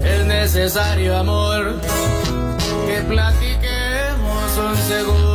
[SPEAKER 14] Es necesario, amor, que platiquemos un segundo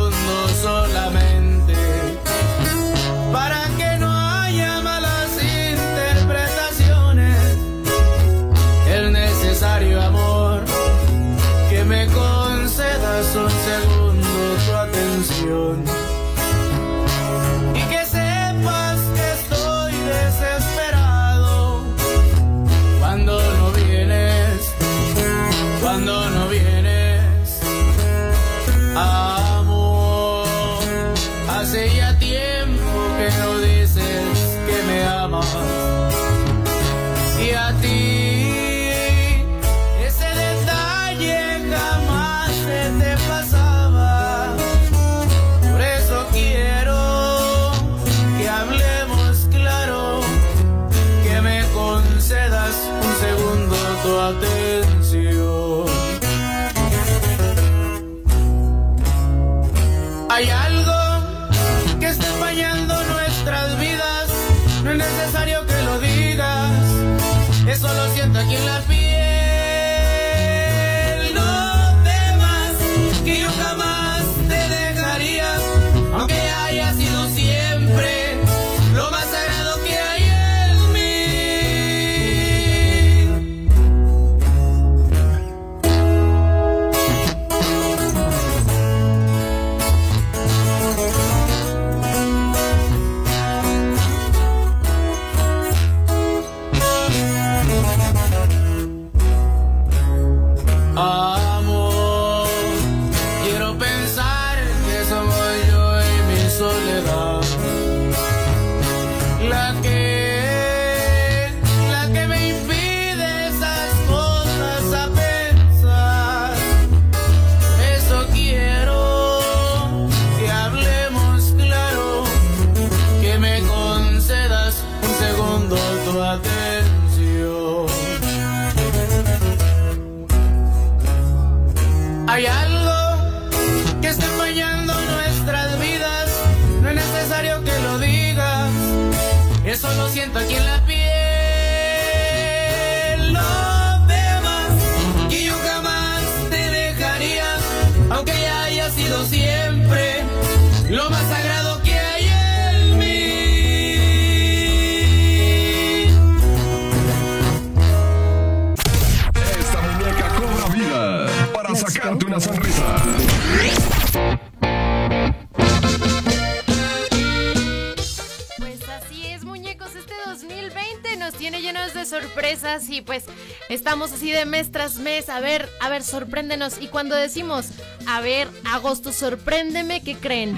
[SPEAKER 14] y
[SPEAKER 2] pues estamos así de mes tras mes. A ver, a ver, sorpréndenos. Y cuando decimos, a ver, agosto, sorpréndeme, ¿qué creen?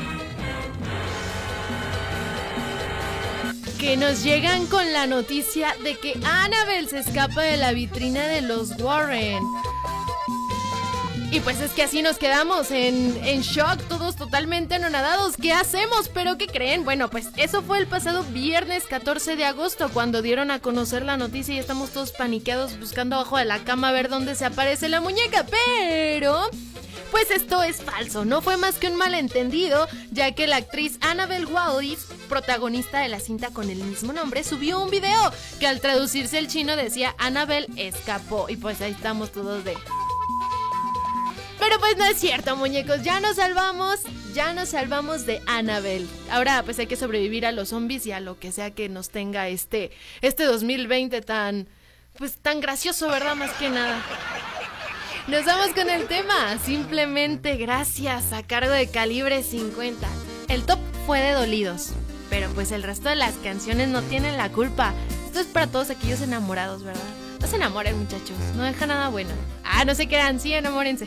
[SPEAKER 2] Que nos llegan con la noticia de que Annabelle se escapa de la vitrina de los Warren. Y pues es que así nos quedamos en, en shock, todos totalmente anonadados. ¿Qué hacemos? ¿Pero qué creen? Bueno, pues eso fue el pasado viernes 14 de agosto cuando dieron a conocer la noticia y estamos todos paniqueados buscando abajo de la cama a ver dónde se aparece la muñeca. Pero... Pues esto es falso, no fue más que un malentendido, ya que la actriz Annabelle Wallis, protagonista de la cinta con el mismo nombre, subió un video que al traducirse el chino decía Annabelle escapó. Y pues ahí estamos todos de... Pero pues no es cierto, muñecos. Ya nos salvamos. Ya nos salvamos de Annabelle. Ahora pues hay que sobrevivir a los zombies y a lo que sea que nos tenga este, este 2020 tan... Pues tan gracioso, ¿verdad? Más que nada. Nos vamos con el tema. Simplemente gracias a cargo de Calibre 50. El top fue de dolidos. Pero pues el resto de las canciones no tienen la culpa. Esto es para todos aquellos enamorados, ¿verdad? No se enamoren, muchachos. No deja nada bueno. Ah, no se crean. Sí, enamórense.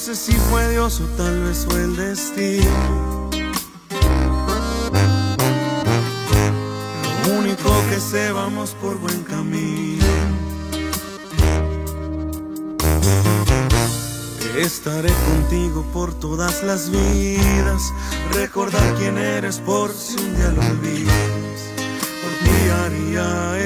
[SPEAKER 5] Sé si fue Dios o tal vez fue el destino. Lo único que sé, vamos por buen camino. Estaré contigo por todas las vidas. Recordar quién eres por si un día lo olvidas. Por ti haría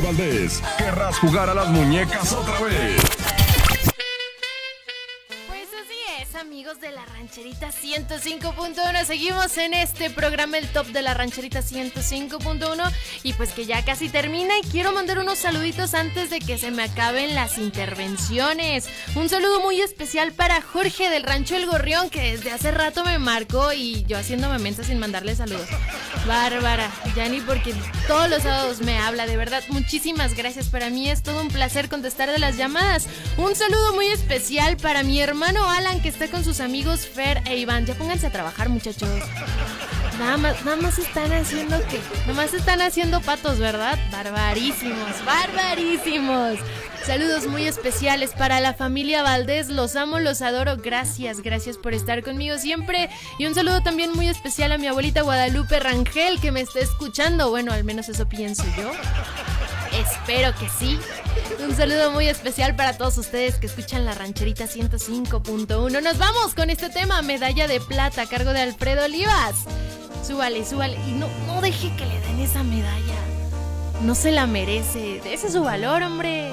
[SPEAKER 1] Valdés. ¿Querrás jugar a las muñecas otra vez?
[SPEAKER 2] Rancherita 105.1. Seguimos en este programa, el top de la rancherita 105.1. Y pues que ya casi termina. Y quiero mandar unos saluditos antes de que se me acaben las intervenciones. Un saludo muy especial para Jorge del Rancho El Gorrión, que desde hace rato me marcó y yo haciéndome mensa sin mandarle saludos. Bárbara, ya porque todos los sábados me habla, de verdad, muchísimas gracias. Para mí es todo un placer contestar de las llamadas. Un saludo muy especial para mi hermano Alan, que está con sus amigos Fer e Iván. Ya pónganse a trabajar, muchachos. Nada más, nada más están haciendo que. Nada más están haciendo patos, ¿verdad? Barbarísimos, barbarísimos. Saludos muy especiales para la familia Valdés. Los amo, los adoro. Gracias, gracias por estar conmigo siempre. Y un saludo también muy especial a mi abuelita Guadalupe Rangel, que me está escuchando. Bueno, al menos eso pienso yo. Espero que sí. Un saludo muy especial para todos ustedes que escuchan la rancherita 105.1. Nos vamos con este tema, medalla de plata a cargo de Alfredo Olivas. Súbale, súbale. Y no, no deje que le den esa medalla. No se la merece. Ese es su valor, hombre.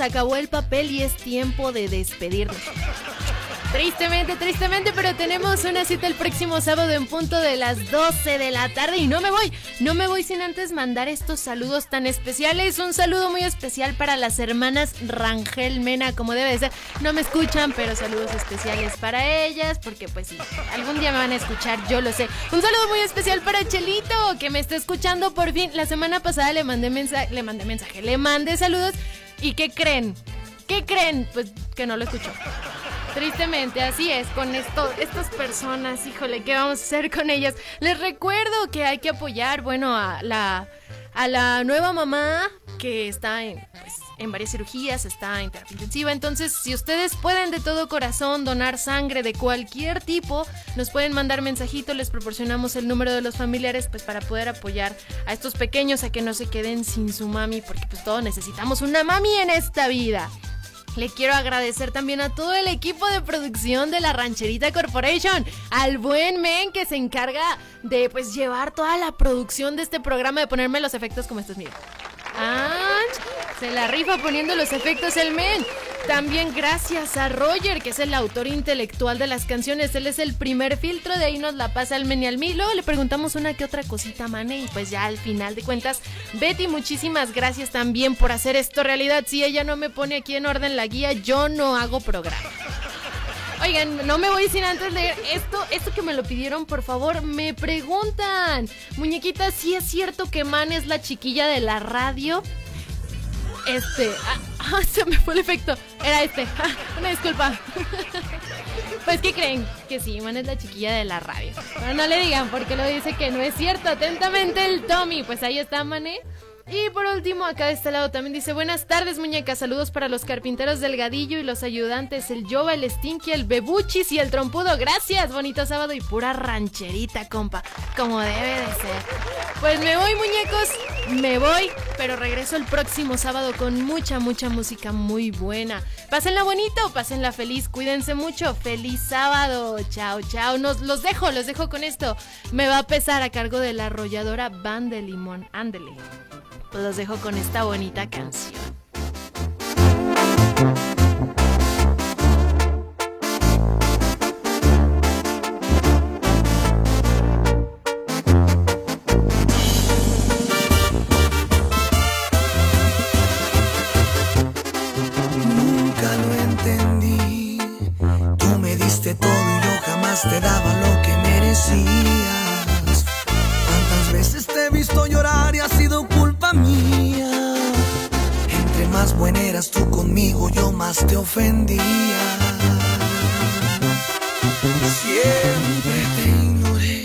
[SPEAKER 2] Acabó el papel y es tiempo de despedirnos. Tristemente, tristemente, pero tenemos una cita el próximo sábado en punto de las 12 de la tarde y no me voy, no me voy sin antes mandar estos saludos tan especiales. Un saludo muy especial para las hermanas Rangel Mena, como debe ser. No me escuchan, pero saludos especiales para ellas, porque pues sí, algún día me van a escuchar, yo lo sé. Un saludo muy especial para Chelito, que me está escuchando por fin. La semana pasada le mandé mensaje, le mandé mensaje, le mandé saludos. ¿Y qué creen? ¿Qué creen? Pues que no lo escuchó. Tristemente, así es, con esto, estas personas, híjole, ¿qué vamos a hacer con ellas? Les recuerdo que hay que apoyar, bueno, a la, a la nueva mamá que está en, pues, en varias cirugías, está en terapia intensiva. Entonces, si ustedes pueden de todo corazón donar sangre de cualquier tipo, nos pueden mandar mensajito, les proporcionamos el número de los familiares, pues para poder apoyar a estos pequeños a que no se queden sin su mami, porque pues todos necesitamos una mami en esta vida. Le quiero agradecer también a todo el equipo de producción de la Rancherita Corporation, al buen men que se encarga de pues llevar toda la producción de este programa, de ponerme los efectos como estos, miren. Ah, se la rifa poniendo los efectos el men. También gracias a Roger, que es el autor intelectual de las canciones. Él es el primer filtro, de ahí nos la pasa al men y al mí. Luego le preguntamos una que otra cosita, Mane, y pues ya al final de cuentas, Betty, muchísimas gracias también por hacer esto realidad. Si ella no me pone aquí en orden la guía, yo no hago programa. Oigan, no me voy sin antes leer esto, esto que me lo pidieron, por favor, me preguntan. Muñequita, ¿sí es cierto que Man es la chiquilla de la radio? Este, ah, ah, se me fue el efecto. Era este. Ah, una disculpa. Pues, ¿qué creen? Que sí, Man es la chiquilla de la radio. Pero no le digan porque lo dice que no es cierto. Atentamente el Tommy. Pues ahí está, Mané. Y por último, acá de este lado también dice: Buenas tardes, muñecas. Saludos para los carpinteros Delgadillo y los ayudantes: el Jova, el Stinky, el Bebuchis y el Trompudo. Gracias, bonito sábado y pura rancherita, compa. Como debe de ser. Pues me voy, muñecos. Me voy, pero regreso el próximo sábado con mucha, mucha música muy buena. Pásenla bonito, pásenla feliz. Cuídense mucho. Feliz sábado. Chao, chao. Nos los dejo, los dejo con esto. Me va a pesar a cargo de la arrolladora Van de Limón. Ándele. Pues los dejo con esta bonita canción.
[SPEAKER 3] Nunca lo entendí. Tú me diste todo y yo jamás te daba lo que merecías. Cuántas veces te he visto llorar y ha sido mía. Entre más buena eras tú conmigo, yo más te ofendía. Siempre te ignoré.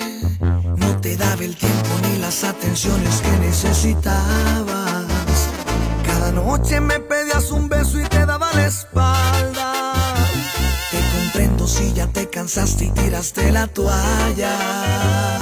[SPEAKER 3] No te daba el tiempo ni las atenciones que necesitabas. Cada noche me pedías un beso y te daba la espalda. Te comprendo si ya te cansaste y tiraste la toalla.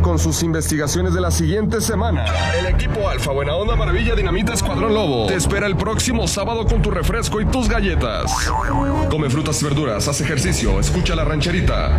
[SPEAKER 8] Con sus investigaciones de la siguiente semana, el equipo Alfa Buena Onda Maravilla Dinamita Escuadrón Lobo te espera el próximo sábado con tu refresco y tus galletas. Come frutas y verduras, haz ejercicio, escucha la rancherita.